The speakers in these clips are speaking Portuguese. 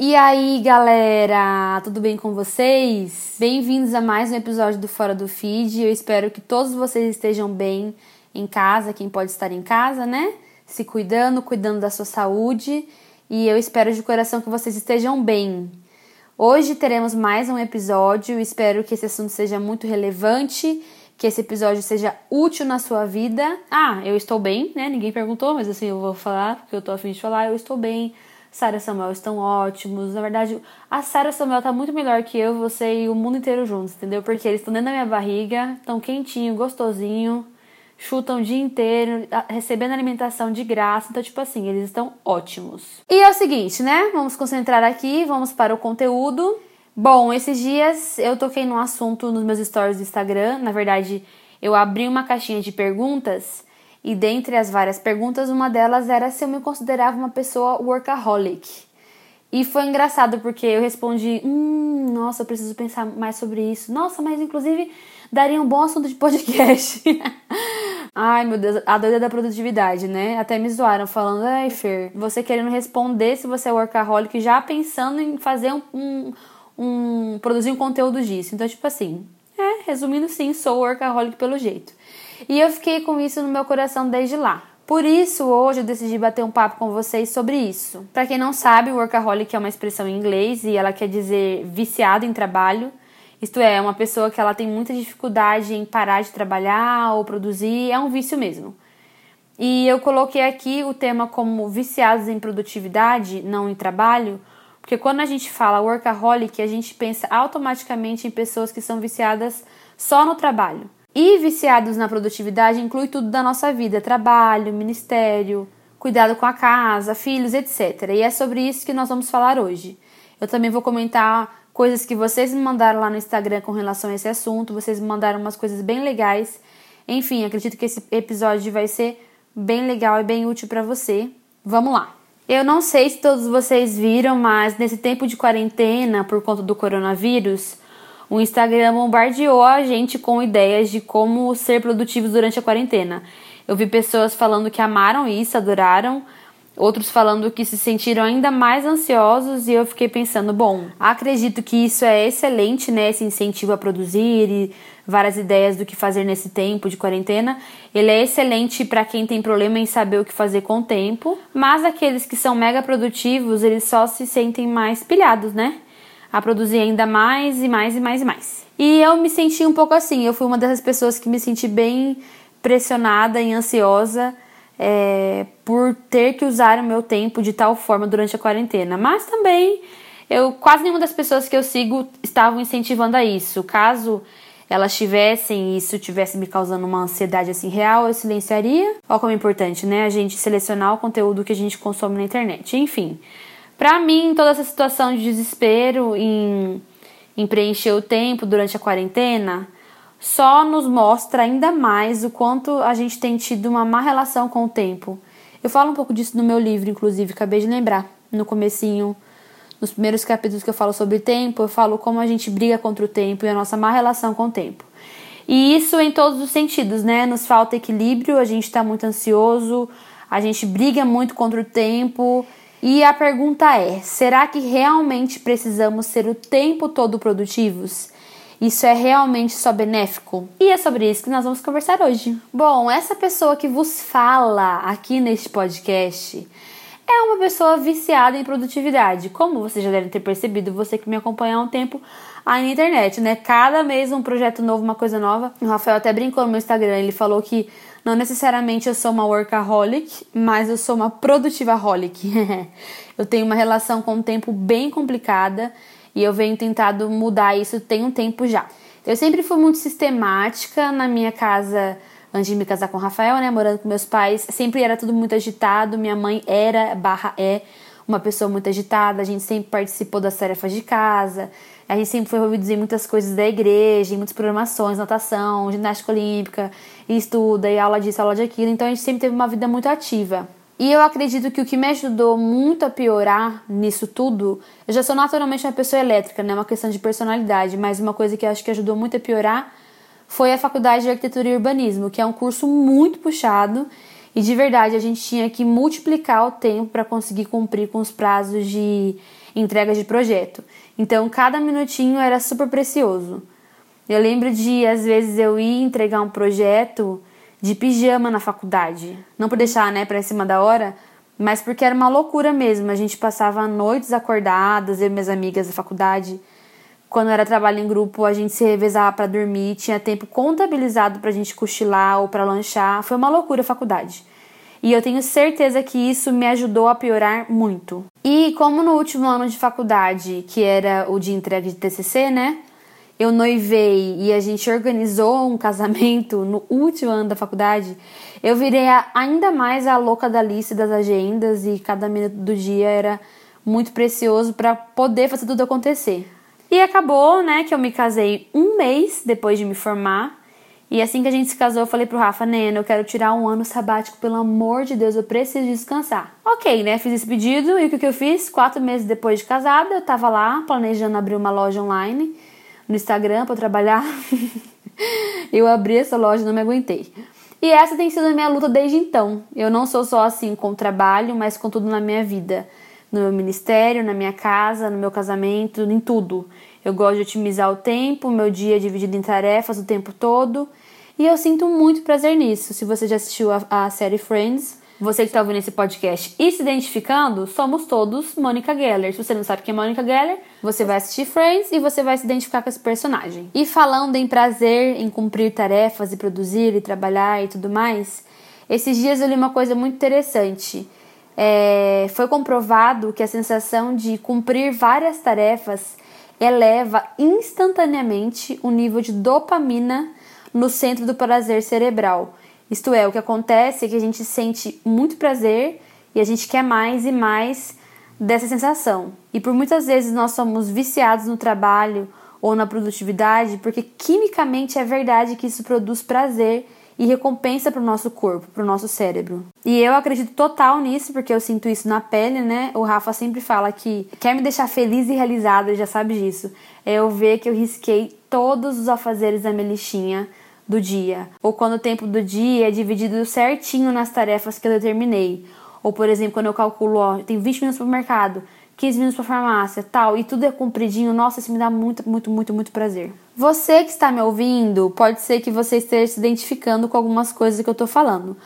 E aí, galera, tudo bem com vocês? Bem-vindos a mais um episódio do Fora do Feed. Eu espero que todos vocês estejam bem em casa, quem pode estar em casa, né? Se cuidando, cuidando da sua saúde. E eu espero de coração que vocês estejam bem. Hoje teremos mais um episódio. Espero que esse assunto seja muito relevante, que esse episódio seja útil na sua vida. Ah, eu estou bem, né? Ninguém perguntou, mas assim eu vou falar, porque eu tô afim de falar. Eu estou bem Sara e Samuel estão ótimos. Na verdade, a Sara e Samuel tá muito melhor que eu, você e o mundo inteiro juntos, entendeu? Porque eles estão dentro da minha barriga, estão quentinho, gostosinho, chutam o dia inteiro, recebendo alimentação de graça. Então, tipo assim, eles estão ótimos. E é o seguinte, né? Vamos concentrar aqui, vamos para o conteúdo. Bom, esses dias eu toquei num assunto nos meus stories do Instagram. Na verdade, eu abri uma caixinha de perguntas e dentre as várias perguntas, uma delas era se eu me considerava uma pessoa workaholic. E foi engraçado porque eu respondi: hum, nossa, eu preciso pensar mais sobre isso. Nossa, mas inclusive daria um bom assunto de podcast. Ai, meu Deus, a doida da produtividade, né? Até me zoaram falando: ai, Fer, você querendo responder se você é workaholic, já pensando em fazer um, um, um produzir um conteúdo disso. Então, tipo assim, é, resumindo, sim, sou workaholic pelo jeito. E eu fiquei com isso no meu coração desde lá. Por isso, hoje eu decidi bater um papo com vocês sobre isso. Para quem não sabe, workaholic é uma expressão em inglês e ela quer dizer viciado em trabalho. Isto é, uma pessoa que ela tem muita dificuldade em parar de trabalhar ou produzir, é um vício mesmo. E eu coloquei aqui o tema como viciados em produtividade, não em trabalho, porque quando a gente fala workaholic, a gente pensa automaticamente em pessoas que são viciadas só no trabalho. E viciados na produtividade inclui tudo da nossa vida: trabalho, ministério, cuidado com a casa, filhos, etc. E é sobre isso que nós vamos falar hoje. Eu também vou comentar coisas que vocês me mandaram lá no Instagram com relação a esse assunto. Vocês me mandaram umas coisas bem legais. Enfim, acredito que esse episódio vai ser bem legal e bem útil para você. Vamos lá. Eu não sei se todos vocês viram, mas nesse tempo de quarentena por conta do coronavírus, o Instagram bombardeou a gente com ideias de como ser produtivos durante a quarentena. Eu vi pessoas falando que amaram isso, adoraram, outros falando que se sentiram ainda mais ansiosos e eu fiquei pensando, bom, acredito que isso é excelente, né, esse incentivo a produzir e várias ideias do que fazer nesse tempo de quarentena. Ele é excelente para quem tem problema em saber o que fazer com o tempo, mas aqueles que são mega produtivos, eles só se sentem mais pilhados, né? A produzir ainda mais e mais e mais e mais. E eu me senti um pouco assim, eu fui uma dessas pessoas que me senti bem pressionada e ansiosa é, por ter que usar o meu tempo de tal forma durante a quarentena. Mas também eu quase nenhuma das pessoas que eu sigo estavam incentivando a isso. Caso elas tivessem e isso tivesse me causando uma ansiedade assim real, eu silenciaria. Olha como é importante, né? A gente selecionar o conteúdo que a gente consome na internet. Enfim, para mim, toda essa situação de desespero em, em preencher o tempo durante a quarentena só nos mostra ainda mais o quanto a gente tem tido uma má relação com o tempo. Eu falo um pouco disso no meu livro, inclusive, acabei de lembrar, no comecinho, nos primeiros capítulos que eu falo sobre tempo, eu falo como a gente briga contra o tempo e a nossa má relação com o tempo. E isso em todos os sentidos, né? Nos falta equilíbrio, a gente está muito ansioso, a gente briga muito contra o tempo e a pergunta é: será que realmente precisamos ser o tempo todo produtivos? Isso é realmente só benéfico? E é sobre isso que nós vamos conversar hoje. Bom, essa pessoa que vos fala aqui neste podcast é uma pessoa viciada em produtividade. Como vocês já devem ter percebido, você que me acompanha há um tempo aí na internet, né? Cada mês um projeto novo, uma coisa nova. O Rafael até brincou no meu Instagram, ele falou que não necessariamente eu sou uma workaholic, mas eu sou uma produtivaholic. eu tenho uma relação com o tempo bem complicada e eu venho tentado mudar isso tem um tempo já. Eu sempre fui muito sistemática na minha casa antes de me casar com o Rafael, né, morando com meus pais, sempre era tudo muito agitado. Minha mãe era barra é uma pessoa muito agitada, a gente sempre participou das tarefas de casa. A gente sempre foi envolvido em muitas coisas da igreja, em muitas programações, natação, ginástica olímpica, estuda, e aula disso, aula de aquilo. Então a gente sempre teve uma vida muito ativa. E eu acredito que o que me ajudou muito a piorar nisso tudo, eu já sou naturalmente uma pessoa elétrica, né? Uma questão de personalidade, mas uma coisa que eu acho que ajudou muito a piorar foi a faculdade de arquitetura e urbanismo, que é um curso muito puxado e de verdade a gente tinha que multiplicar o tempo para conseguir cumprir com os prazos de entregas de projeto. Então, cada minutinho era super precioso. Eu lembro de, às vezes, eu ir entregar um projeto de pijama na faculdade. Não por deixar, né, para cima da hora, mas porque era uma loucura mesmo. A gente passava noites acordadas, eu e minhas amigas da faculdade. Quando era trabalho em grupo, a gente se revezava para dormir, tinha tempo contabilizado para a gente cochilar ou para lanchar. Foi uma loucura a faculdade. E eu tenho certeza que isso me ajudou a piorar muito. E como no último ano de faculdade, que era o de entrega de TCC, né? Eu noivei e a gente organizou um casamento no último ano da faculdade, eu virei ainda mais a louca da lista das agendas e cada minuto do dia era muito precioso para poder fazer tudo acontecer. E acabou, né, que eu me casei um mês depois de me formar. E assim que a gente se casou, eu falei pro Rafa, Nena, eu quero tirar um ano sabático, pelo amor de Deus, eu preciso descansar. Ok, né, fiz esse pedido e o que, que eu fiz? Quatro meses depois de casada, eu tava lá planejando abrir uma loja online no Instagram para trabalhar. eu abri essa loja e não me aguentei. E essa tem sido a minha luta desde então. Eu não sou só assim com o trabalho, mas com tudo na minha vida no meu ministério, na minha casa, no meu casamento, em tudo. Eu gosto de otimizar o tempo, meu dia é dividido em tarefas o tempo todo. E eu sinto muito prazer nisso. Se você já assistiu a, a série Friends, você que está ouvindo esse podcast e se identificando, somos todos Mônica Geller. Se você não sabe quem é Mônica Geller, você vai assistir Friends e você vai se identificar com esse personagem. E falando em prazer em cumprir tarefas e produzir e trabalhar e tudo mais, esses dias eu li uma coisa muito interessante é, foi comprovado que a sensação de cumprir várias tarefas eleva instantaneamente o nível de dopamina no centro do prazer cerebral. Isto é, o que acontece é que a gente sente muito prazer e a gente quer mais e mais dessa sensação. E por muitas vezes nós somos viciados no trabalho ou na produtividade porque quimicamente é verdade que isso produz prazer e recompensa para o nosso corpo, para o nosso cérebro. E eu acredito total nisso, porque eu sinto isso na pele, né? O Rafa sempre fala que quer me deixar feliz e realizada, já sabe disso. É eu ver que eu risquei todos os afazeres da minha listinha do dia. Ou quando o tempo do dia é dividido certinho nas tarefas que eu determinei. Ou, por exemplo, quando eu calculo, ó, tem 20 minutos para o mercado, 15 minutos para farmácia, tal, e tudo é compridinho, nossa, isso me dá muito, muito, muito, muito prazer. Você que está me ouvindo, pode ser que você esteja se identificando com algumas coisas que eu estou falando,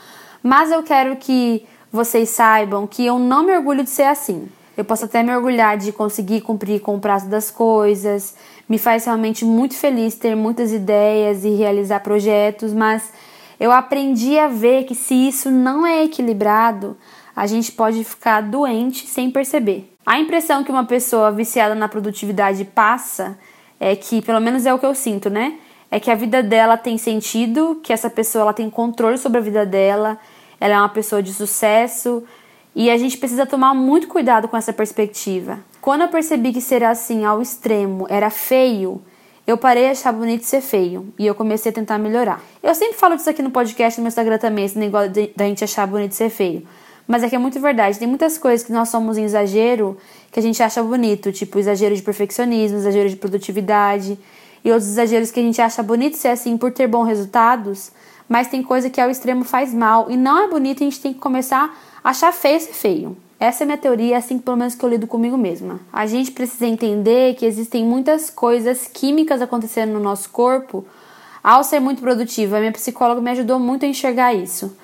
mas eu quero que vocês saibam que eu não me orgulho de ser assim. Eu posso até me orgulhar de conseguir cumprir com o prazo das coisas, me faz realmente muito feliz ter muitas ideias e realizar projetos, mas eu aprendi a ver que se isso não é equilibrado, a gente pode ficar doente sem perceber. A impressão que uma pessoa viciada na produtividade passa é que, pelo menos é o que eu sinto, né? É que a vida dela tem sentido, que essa pessoa ela tem controle sobre a vida dela, ela é uma pessoa de sucesso e a gente precisa tomar muito cuidado com essa perspectiva. Quando eu percebi que ser assim ao extremo era feio, eu parei de achar bonito ser feio e eu comecei a tentar melhorar. Eu sempre falo disso aqui no podcast no meu Instagram também, esse negócio da gente achar bonito ser feio. Mas é que é muito verdade. Tem muitas coisas que nós somos em exagero que a gente acha bonito, tipo exagero de perfeccionismo, exagero de produtividade e outros exageros que a gente acha bonito ser assim por ter bons resultados, mas tem coisa que ao extremo faz mal e não é bonito e a gente tem que começar achar feio ser feio. Essa é minha teoria, é assim pelo menos que eu lido comigo mesma. A gente precisa entender que existem muitas coisas químicas acontecendo no nosso corpo ao ser muito produtivo. A minha psicóloga me ajudou muito a enxergar isso.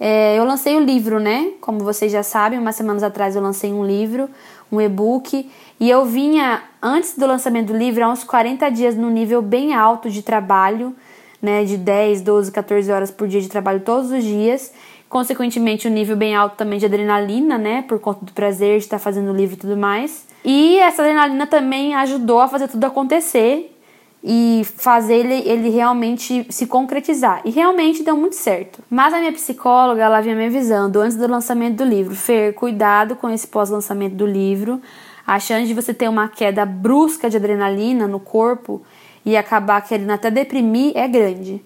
É, eu lancei o livro, né? Como vocês já sabem, umas semanas atrás eu lancei um livro, um e-book, e eu vinha, antes do lançamento do livro, há uns 40 dias no nível bem alto de trabalho, né? De 10, 12, 14 horas por dia de trabalho todos os dias. Consequentemente, um nível bem alto também de adrenalina, né? Por conta do prazer de estar fazendo o livro e tudo mais. E essa adrenalina também ajudou a fazer tudo acontecer e fazer ele, ele realmente se concretizar. E realmente deu muito certo. Mas a minha psicóloga, ela vinha me avisando antes do lançamento do livro: Fer, cuidado com esse pós-lançamento do livro. A chance de você ter uma queda brusca de adrenalina no corpo e acabar querendo até deprimir é grande.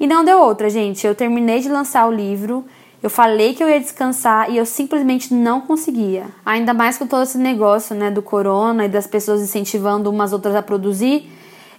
E não deu outra, gente. Eu terminei de lançar o livro. Eu falei que eu ia descansar e eu simplesmente não conseguia. Ainda mais com todo esse negócio, né, do corona e das pessoas incentivando umas outras a produzir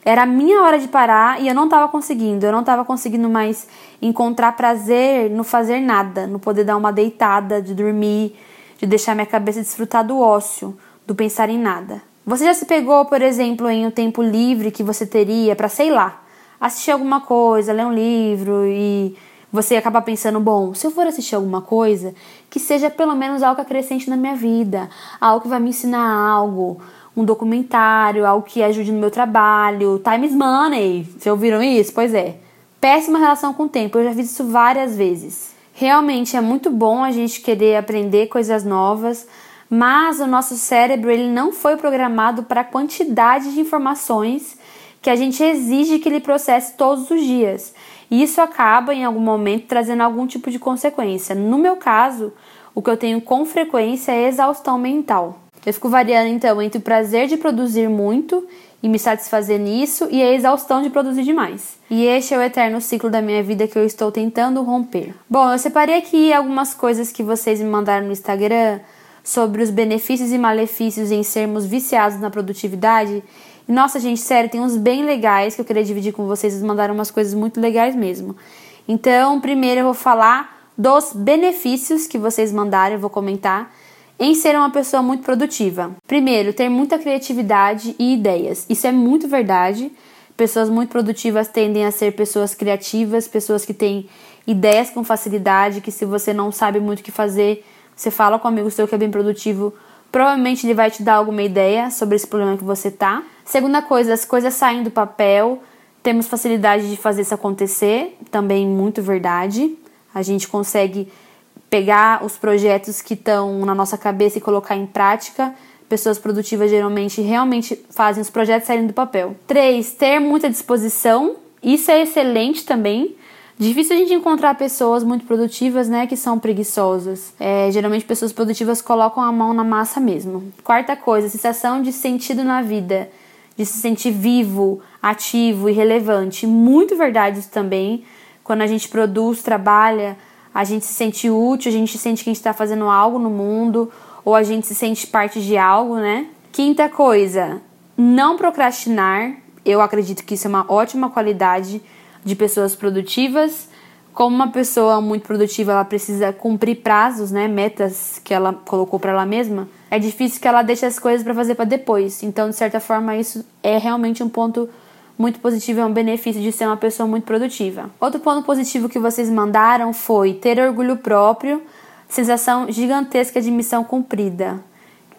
era a minha hora de parar e eu não estava conseguindo. Eu não estava conseguindo mais encontrar prazer no fazer nada, no poder dar uma deitada, de dormir, de deixar minha cabeça desfrutar do ócio, do pensar em nada. Você já se pegou, por exemplo, em um tempo livre que você teria para, sei lá, assistir alguma coisa, ler um livro e você acaba pensando, bom, se eu for assistir alguma coisa, que seja pelo menos algo acrescente na minha vida, algo que vai me ensinar algo, um documentário, algo que ajude no meu trabalho, time is money. Vocês ouviram isso? Pois é. Péssima relação com o tempo, eu já vi isso várias vezes. Realmente é muito bom a gente querer aprender coisas novas, mas o nosso cérebro ele não foi programado para a quantidade de informações que a gente exige que ele processe todos os dias. E isso acaba em algum momento trazendo algum tipo de consequência. No meu caso, o que eu tenho com frequência é exaustão mental. Eu fico variando então entre o prazer de produzir muito e me satisfazer nisso e a exaustão de produzir demais. E este é o eterno ciclo da minha vida que eu estou tentando romper. Bom, eu separei aqui algumas coisas que vocês me mandaram no Instagram sobre os benefícios e malefícios em sermos viciados na produtividade. Nossa, gente, sério, tem uns bem legais que eu queria dividir com vocês. Eles mandaram umas coisas muito legais mesmo. Então, primeiro eu vou falar dos benefícios que vocês mandaram, eu vou comentar em ser uma pessoa muito produtiva. Primeiro, ter muita criatividade e ideias. Isso é muito verdade. Pessoas muito produtivas tendem a ser pessoas criativas, pessoas que têm ideias com facilidade, que se você não sabe muito o que fazer, você fala com um amigo seu que é bem produtivo, provavelmente ele vai te dar alguma ideia sobre esse problema que você tá. Segunda coisa, as coisas saem do papel, temos facilidade de fazer isso acontecer, também muito verdade. A gente consegue pegar os projetos que estão na nossa cabeça e colocar em prática. Pessoas produtivas geralmente realmente fazem os projetos saírem do papel. Três, ter muita disposição. Isso é excelente também. Difícil a gente encontrar pessoas muito produtivas, né, que são preguiçosas. É, geralmente pessoas produtivas colocam a mão na massa mesmo. Quarta coisa, sensação de sentido na vida, de se sentir vivo, ativo e relevante. Muito verdade isso também. Quando a gente produz, trabalha, a gente se sente útil, a gente sente que a gente está fazendo algo no mundo, ou a gente se sente parte de algo, né? Quinta coisa, não procrastinar. Eu acredito que isso é uma ótima qualidade de pessoas produtivas. Como uma pessoa muito produtiva, ela precisa cumprir prazos, né, metas que ela colocou para ela mesma. É difícil que ela deixe as coisas para fazer para depois. Então, de certa forma, isso é realmente um ponto muito positivo, é um benefício de ser uma pessoa muito produtiva. Outro ponto positivo que vocês mandaram foi ter orgulho próprio, sensação gigantesca de missão cumprida,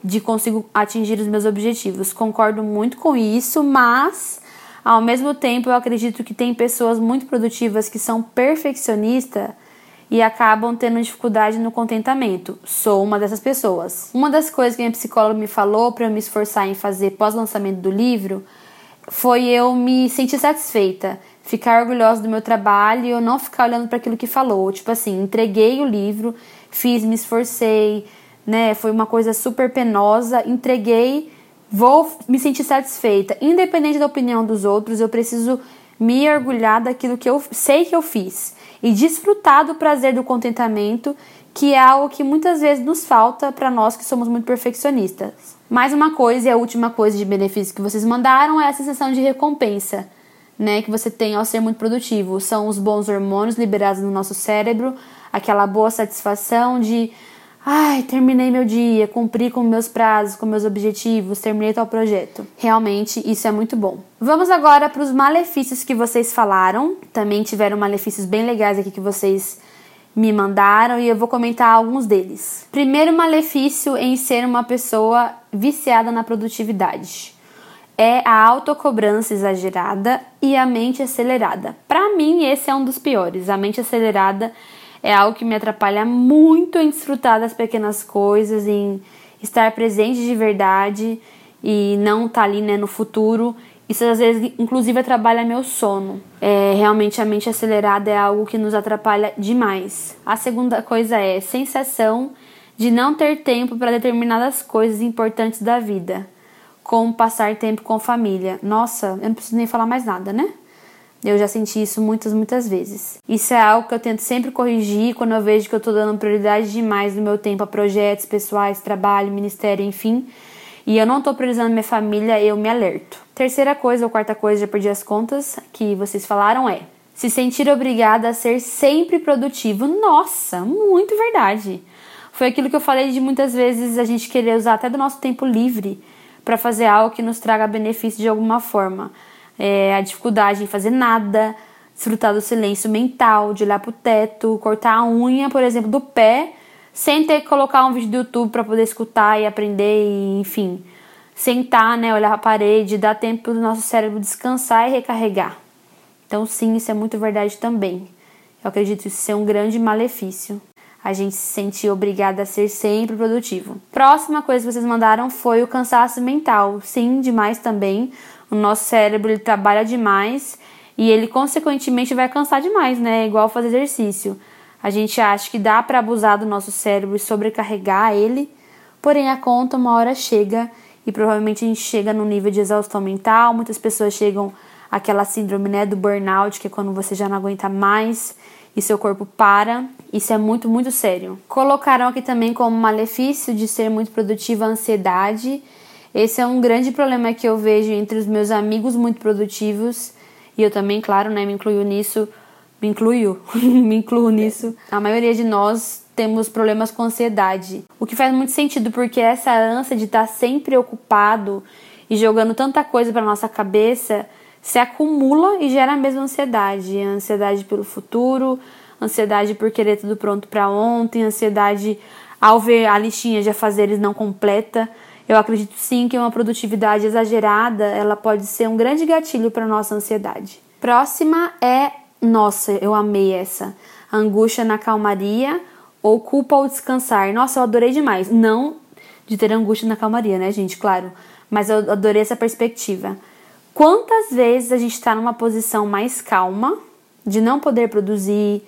de consigo atingir os meus objetivos. Concordo muito com isso, mas ao mesmo tempo, eu acredito que tem pessoas muito produtivas que são perfeccionistas e acabam tendo dificuldade no contentamento. Sou uma dessas pessoas. Uma das coisas que minha psicóloga me falou para eu me esforçar em fazer pós-lançamento do livro foi eu me sentir satisfeita, ficar orgulhosa do meu trabalho e eu não ficar olhando para aquilo que falou. Tipo assim, entreguei o livro, fiz, me esforcei, né? Foi uma coisa super penosa, entreguei vou me sentir satisfeita. Independente da opinião dos outros, eu preciso me orgulhar daquilo que eu sei que eu fiz e desfrutar do prazer do contentamento, que é algo que muitas vezes nos falta para nós que somos muito perfeccionistas. Mais uma coisa e a última coisa de benefício que vocês mandaram é a sensação de recompensa, né, que você tem ao ser muito produtivo. São os bons hormônios liberados no nosso cérebro, aquela boa satisfação de Ai, terminei meu dia, cumpri com meus prazos, com meus objetivos, terminei tal projeto. Realmente, isso é muito bom. Vamos agora para os malefícios que vocês falaram. Também tiveram malefícios bem legais aqui que vocês me mandaram e eu vou comentar alguns deles. Primeiro malefício em ser uma pessoa viciada na produtividade é a autocobrança exagerada e a mente acelerada. Para mim, esse é um dos piores. A mente acelerada é algo que me atrapalha muito em desfrutar das pequenas coisas, em estar presente de verdade e não estar tá ali né, no futuro. Isso às vezes, inclusive, atrapalha meu sono. É, realmente a mente acelerada é algo que nos atrapalha demais. A segunda coisa é sensação de não ter tempo para determinadas coisas importantes da vida, como passar tempo com família. Nossa, eu não preciso nem falar mais nada, né? Eu já senti isso muitas, muitas vezes. Isso é algo que eu tento sempre corrigir quando eu vejo que eu estou dando prioridade demais no meu tempo a projetos pessoais, trabalho, ministério, enfim. E eu não estou priorizando minha família, eu me alerto. Terceira coisa, ou quarta coisa, já perdi as contas, que vocês falaram é se sentir obrigada a ser sempre produtivo. Nossa, muito verdade. Foi aquilo que eu falei de muitas vezes a gente querer usar até do nosso tempo livre para fazer algo que nos traga benefício de alguma forma. É, a dificuldade em fazer nada, desfrutar do silêncio mental, de olhar pro teto, cortar a unha, por exemplo, do pé, sem ter que colocar um vídeo do YouTube para poder escutar e aprender, e, enfim. Sentar, né, olhar a parede, dar tempo do nosso cérebro descansar e recarregar. Então, sim, isso é muito verdade também. Eu acredito isso ser um grande malefício a gente se sentir obrigada a ser sempre produtivo. Próxima coisa que vocês mandaram foi o cansaço mental. Sim, demais também. O nosso cérebro ele trabalha demais e ele consequentemente vai cansar demais, né? É igual fazer exercício. A gente acha que dá para abusar do nosso cérebro e sobrecarregar ele, porém a conta uma hora chega e provavelmente a gente chega no nível de exaustão mental. Muitas pessoas chegam àquela síndrome né, do burnout, que é quando você já não aguenta mais e seu corpo para. Isso é muito, muito sério. Colocaram aqui também como malefício de ser muito produtiva a ansiedade. Esse é um grande problema que eu vejo entre os meus amigos muito produtivos e eu também, claro, né, me incluo nisso, me incluo, me incluo nisso. A maioria de nós temos problemas com ansiedade, o que faz muito sentido porque essa ânsia de estar sempre ocupado e jogando tanta coisa para nossa cabeça se acumula e gera a mesma ansiedade. Ansiedade pelo futuro, ansiedade por querer tudo pronto para ontem, ansiedade ao ver a listinha de afazeres não completa. Eu acredito sim que uma produtividade exagerada, ela pode ser um grande gatilho para nossa ansiedade. Próxima é, nossa, eu amei essa. Angústia na calmaria ou culpa ao descansar. Nossa, eu adorei demais. Não de ter angústia na calmaria, né, gente? Claro. Mas eu adorei essa perspectiva. Quantas vezes a gente está numa posição mais calma, de não poder produzir,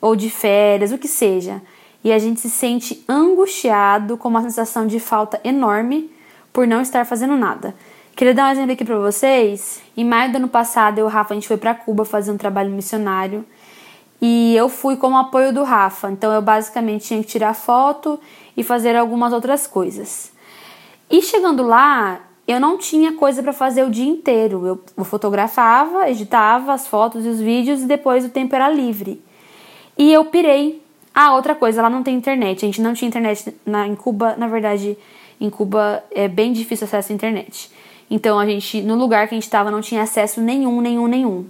ou de férias, o que seja, e a gente se sente angustiado com uma sensação de falta enorme por não estar fazendo nada. Queria dar um exemplo aqui para vocês. Em maio do ano passado, eu e o Rafa, a gente foi para Cuba fazer um trabalho missionário. E eu fui como apoio do Rafa. Então eu basicamente tinha que tirar foto e fazer algumas outras coisas. E chegando lá, eu não tinha coisa para fazer o dia inteiro. Eu fotografava, editava as fotos e os vídeos e depois o tempo era livre. E eu pirei. Ah, outra coisa, lá não tem internet. A gente não tinha internet na, em Cuba. Na verdade, em Cuba é bem difícil acesso à internet. Então a gente, no lugar que a gente estava, não tinha acesso nenhum, nenhum, nenhum.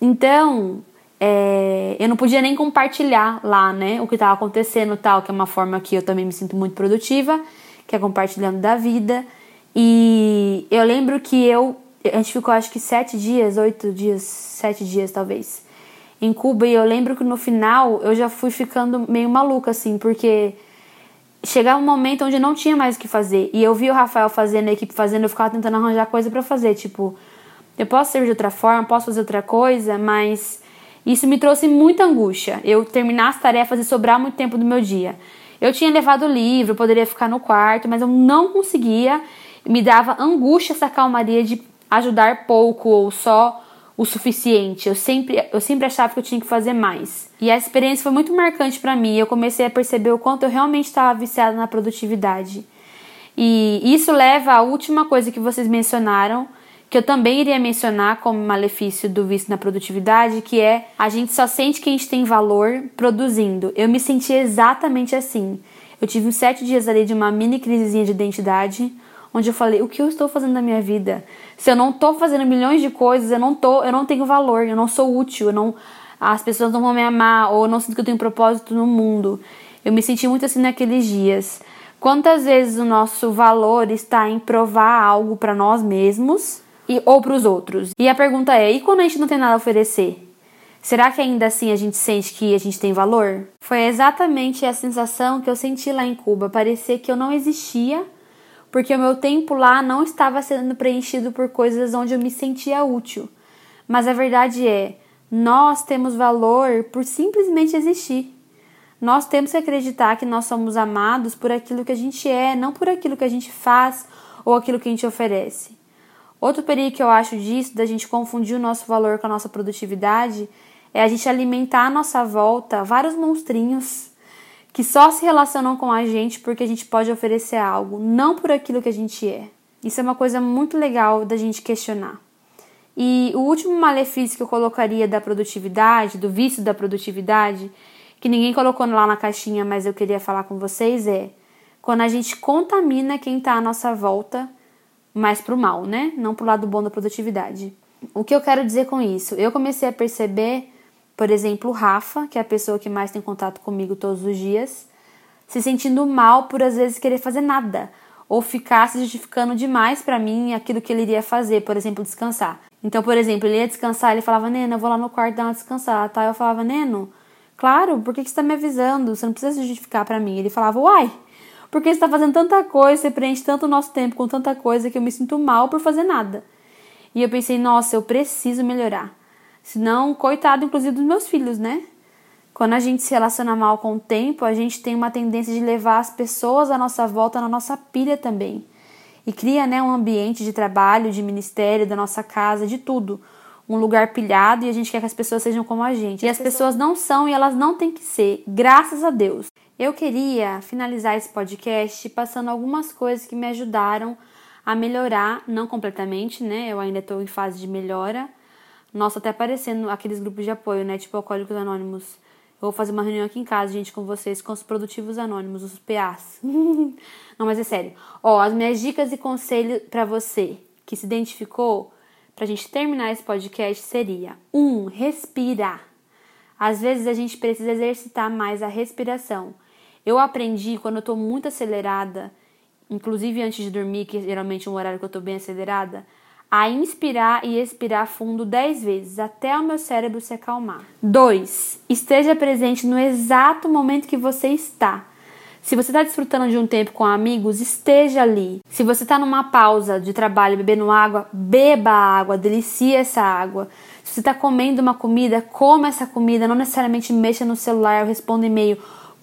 Então, é, eu não podia nem compartilhar lá, né, o que estava acontecendo tal, que é uma forma que eu também me sinto muito produtiva, que é compartilhando da vida. E eu lembro que eu. A gente ficou acho que sete dias, oito dias, sete dias talvez, em Cuba. E eu lembro que no final eu já fui ficando meio maluca, assim, porque chegava um momento onde não tinha mais o que fazer. E eu vi o Rafael fazendo, a equipe fazendo, eu ficava tentando arranjar coisa para fazer. Tipo, eu posso ser de outra forma, posso fazer outra coisa, mas isso me trouxe muita angústia. Eu terminar as tarefas e sobrar muito tempo do meu dia. Eu tinha levado o livro, poderia ficar no quarto, mas eu não conseguia me dava angústia essa calmaria de ajudar pouco ou só o suficiente. Eu sempre, eu sempre achava que eu tinha que fazer mais. E a experiência foi muito marcante para mim. Eu comecei a perceber o quanto eu realmente estava viciada na produtividade. E isso leva à última coisa que vocês mencionaram, que eu também iria mencionar como malefício do vício na produtividade, que é a gente só sente que a gente tem valor produzindo. Eu me senti exatamente assim. Eu tive uns sete dias ali de uma mini crisezinha de identidade, onde eu falei, o que eu estou fazendo na minha vida? Se eu não estou fazendo milhões de coisas, eu não tô, eu não tenho valor, eu não sou útil, eu não as pessoas não vão me amar ou eu não sinto que eu tenho propósito no mundo. Eu me senti muito assim naqueles dias. Quantas vezes o nosso valor está em provar algo para nós mesmos e, ou para os outros? E a pergunta é: e quando a gente não tem nada a oferecer? Será que ainda assim a gente sente que a gente tem valor? Foi exatamente a sensação que eu senti lá em Cuba. Parecia que eu não existia porque o meu tempo lá não estava sendo preenchido por coisas onde eu me sentia útil. Mas a verdade é, nós temos valor por simplesmente existir. Nós temos que acreditar que nós somos amados por aquilo que a gente é, não por aquilo que a gente faz ou aquilo que a gente oferece. Outro perigo que eu acho disso, da gente confundir o nosso valor com a nossa produtividade, é a gente alimentar à nossa volta vários monstrinhos que só se relacionam com a gente porque a gente pode oferecer algo, não por aquilo que a gente é. Isso é uma coisa muito legal da gente questionar. E o último malefício que eu colocaria da produtividade, do vício da produtividade, que ninguém colocou lá na caixinha, mas eu queria falar com vocês é quando a gente contamina quem está à nossa volta mais pro mal, né? Não pro lado bom da produtividade. O que eu quero dizer com isso? Eu comecei a perceber, por exemplo, o Rafa, que é a pessoa que mais tem contato comigo todos os dias, se sentindo mal por às vezes querer fazer nada ou ficar se justificando demais para mim aquilo que ele iria fazer, por exemplo, descansar. Então, por exemplo, ele ia descansar, ele falava, Nena, eu vou lá no quarto dar uma descansada, tá? Eu falava, Neno, claro, por que, que você tá me avisando? Você não precisa se justificar para mim. Ele falava, uai, porque você tá fazendo tanta coisa, você preenche tanto o nosso tempo com tanta coisa que eu me sinto mal por fazer nada. E eu pensei, nossa, eu preciso melhorar. Senão, coitado, inclusive, dos meus filhos, né? Quando a gente se relaciona mal com o tempo, a gente tem uma tendência de levar as pessoas à nossa volta na nossa pilha também. E cria né, um ambiente de trabalho, de ministério, da nossa casa, de tudo. Um lugar pilhado e a gente quer que as pessoas sejam como a gente. E as pessoas não são e elas não têm que ser, graças a Deus. Eu queria finalizar esse podcast passando algumas coisas que me ajudaram a melhorar, não completamente, né? Eu ainda estou em fase de melhora. Nossa, até aparecendo aqueles grupos de apoio, né? Tipo Alcoólicos Anônimos eu vou fazer uma reunião aqui em casa, gente, com vocês, com os produtivos anônimos, os PAs. Não, mas é sério. Ó, as minhas dicas e conselhos para você que se identificou, pra gente terminar esse podcast seria: um, respirar. Às vezes a gente precisa exercitar mais a respiração. Eu aprendi quando eu tô muito acelerada, inclusive antes de dormir, que geralmente é um horário que eu tô bem acelerada, a inspirar e expirar fundo 10 vezes até o meu cérebro se acalmar. 2. Esteja presente no exato momento que você está. Se você está desfrutando de um tempo com amigos, esteja ali. Se você está numa pausa de trabalho bebendo água, beba água, delicie essa água. Se você está comendo uma comida, coma essa comida. Não necessariamente mexa no celular ou responda e-mail.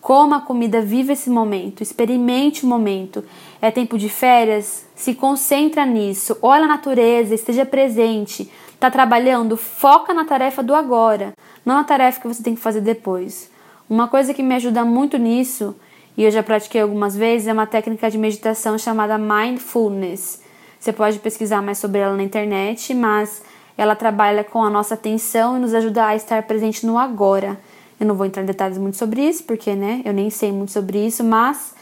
Coma a comida, viva esse momento, experimente o momento. É tempo de férias? Se concentra nisso. Olha a natureza, esteja presente. Está trabalhando? Foca na tarefa do agora, não na tarefa que você tem que fazer depois. Uma coisa que me ajuda muito nisso, e eu já pratiquei algumas vezes, é uma técnica de meditação chamada mindfulness. Você pode pesquisar mais sobre ela na internet, mas ela trabalha com a nossa atenção e nos ajuda a estar presente no agora. Eu não vou entrar em detalhes muito sobre isso, porque né, eu nem sei muito sobre isso, mas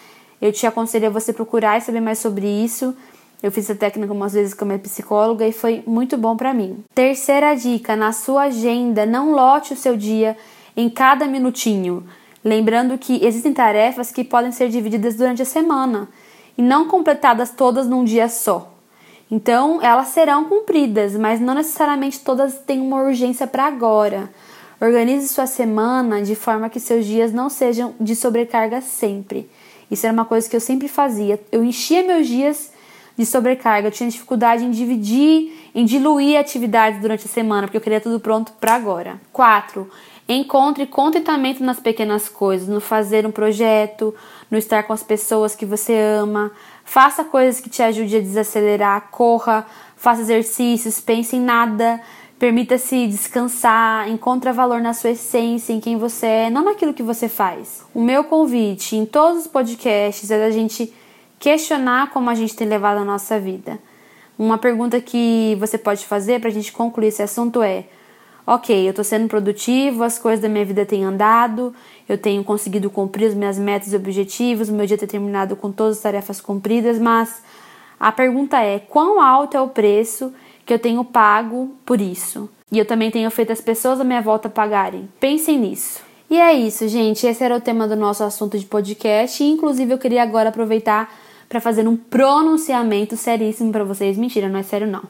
eu te aconselho a você procurar e saber mais sobre isso. Eu fiz essa técnica algumas vezes com a minha psicóloga e foi muito bom para mim. Terceira dica: na sua agenda, não lote o seu dia em cada minutinho. Lembrando que existem tarefas que podem ser divididas durante a semana e não completadas todas num dia só. Então, elas serão cumpridas, mas não necessariamente todas têm uma urgência para agora. Organize sua semana de forma que seus dias não sejam de sobrecarga sempre. Isso era uma coisa que eu sempre fazia. Eu enchia meus dias de sobrecarga, eu tinha dificuldade em dividir, em diluir atividades durante a semana, porque eu queria tudo pronto para agora. 4. Encontre contentamento nas pequenas coisas, no fazer um projeto, no estar com as pessoas que você ama. Faça coisas que te ajudem a desacelerar, corra, faça exercícios, pense em nada Permita-se descansar, encontre valor na sua essência, em quem você é, não naquilo que você faz. O meu convite em todos os podcasts é da gente questionar como a gente tem levado a nossa vida. Uma pergunta que você pode fazer para a gente concluir esse assunto é: ok, eu estou sendo produtivo, as coisas da minha vida têm andado, eu tenho conseguido cumprir as minhas metas e objetivos, meu dia está terminado com todas as tarefas cumpridas, mas a pergunta é: quão alto é o preço que eu tenho pago por isso. E eu também tenho feito as pessoas à minha volta pagarem. Pensem nisso. E é isso, gente. Esse era o tema do nosso assunto de podcast. Inclusive, eu queria agora aproveitar para fazer um pronunciamento seríssimo para vocês. Mentira, não é sério, não.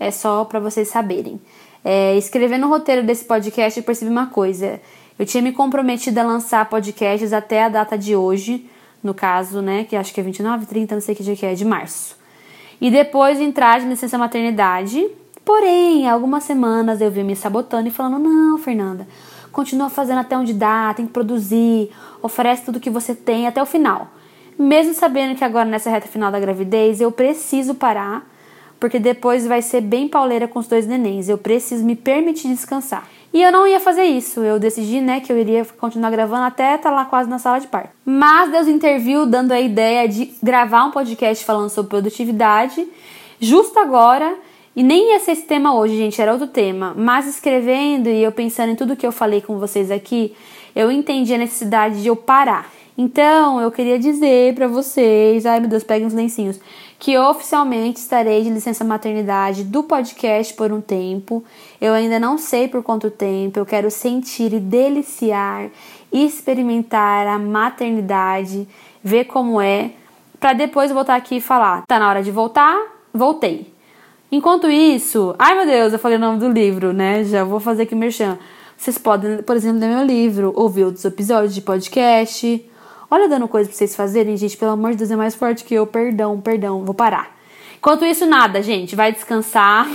É só para vocês saberem. É, escrevendo o roteiro desse podcast, eu percebi uma coisa. Eu tinha me comprometido a lançar podcasts até a data de hoje, no caso, né, que acho que é 29, 30, não sei que dia que é, de março e depois entrar de licença maternidade. Porém, algumas semanas eu vi me sabotando e falando: não, Fernanda, continua fazendo até onde dá, tem que produzir, oferece tudo que você tem até o final. Mesmo sabendo que agora nessa reta final da gravidez eu preciso parar, porque depois vai ser bem pauleira com os dois nenéns. Eu preciso me permitir descansar. E eu não ia fazer isso. Eu decidi, né, que eu iria continuar gravando até estar tá lá quase na sala de parto. Mas Deus interviu dando a ideia de gravar um podcast falando sobre produtividade, justo agora E nem ia ser esse tema hoje, gente, era outro tema. Mas escrevendo e eu pensando em tudo que eu falei com vocês aqui, eu entendi a necessidade de eu parar. Então, eu queria dizer para vocês, ai meu Deus, peguem os lencinhos, que oficialmente estarei de licença maternidade do podcast por um tempo. Eu ainda não sei por quanto tempo, eu quero sentir e deliciar, experimentar a maternidade, ver como é, para depois voltar aqui e falar: tá na hora de voltar? Voltei. Enquanto isso, ai meu Deus, eu falei o nome do livro, né? Já vou fazer aqui merchan. Vocês podem, por exemplo, ler meu livro, ouvir outros episódios de podcast. Olha, dando coisa pra vocês fazerem, gente. Pelo amor de Deus, é mais forte que eu. Perdão, perdão, vou parar. Enquanto isso, nada, gente. Vai descansar.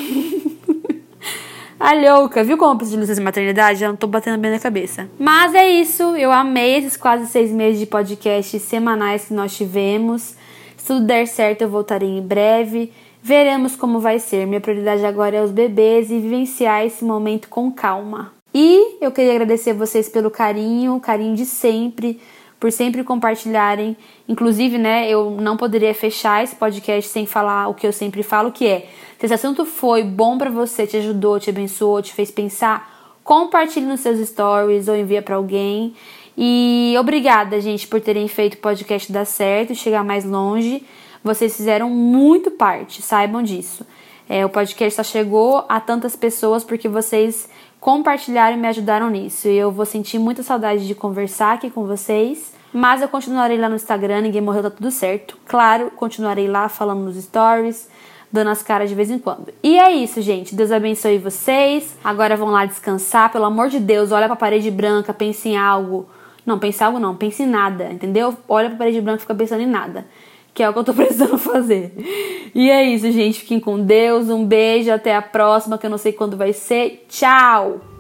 A louca, viu como eu preciso de licença maternidade? Já não tô batendo bem na cabeça. Mas é isso, eu amei esses quase seis meses de podcast semanais que nós tivemos. Se tudo der certo, eu voltarei em breve. Veremos como vai ser. Minha prioridade agora é os bebês e vivenciar esse momento com calma. E eu queria agradecer vocês pelo carinho, carinho de sempre, por sempre compartilharem. Inclusive, né, eu não poderia fechar esse podcast sem falar o que eu sempre falo, que é: se esse assunto foi bom para você, te ajudou, te abençoou, te fez pensar, compartilhe nos seus stories ou envia para alguém. E obrigada, gente, por terem feito o podcast dar certo, chegar mais longe. Vocês fizeram muito parte, saibam disso. É, o podcast só chegou a tantas pessoas porque vocês compartilharam e me ajudaram nisso. E eu vou sentir muita saudade de conversar aqui com vocês. Mas eu continuarei lá no Instagram, ninguém morreu, tá tudo certo. Claro, continuarei lá falando nos stories, dando as caras de vez em quando. E é isso, gente. Deus abençoe vocês. Agora vão lá descansar. Pelo amor de Deus, olha pra parede branca, pense em algo. Não, pense em algo não, pense em nada, entendeu? Olha pra parede branca e fica pensando em nada que é o que eu tô precisando fazer. E é isso, gente. Fiquem com Deus. Um beijo. Até a próxima, que eu não sei quando vai ser. Tchau!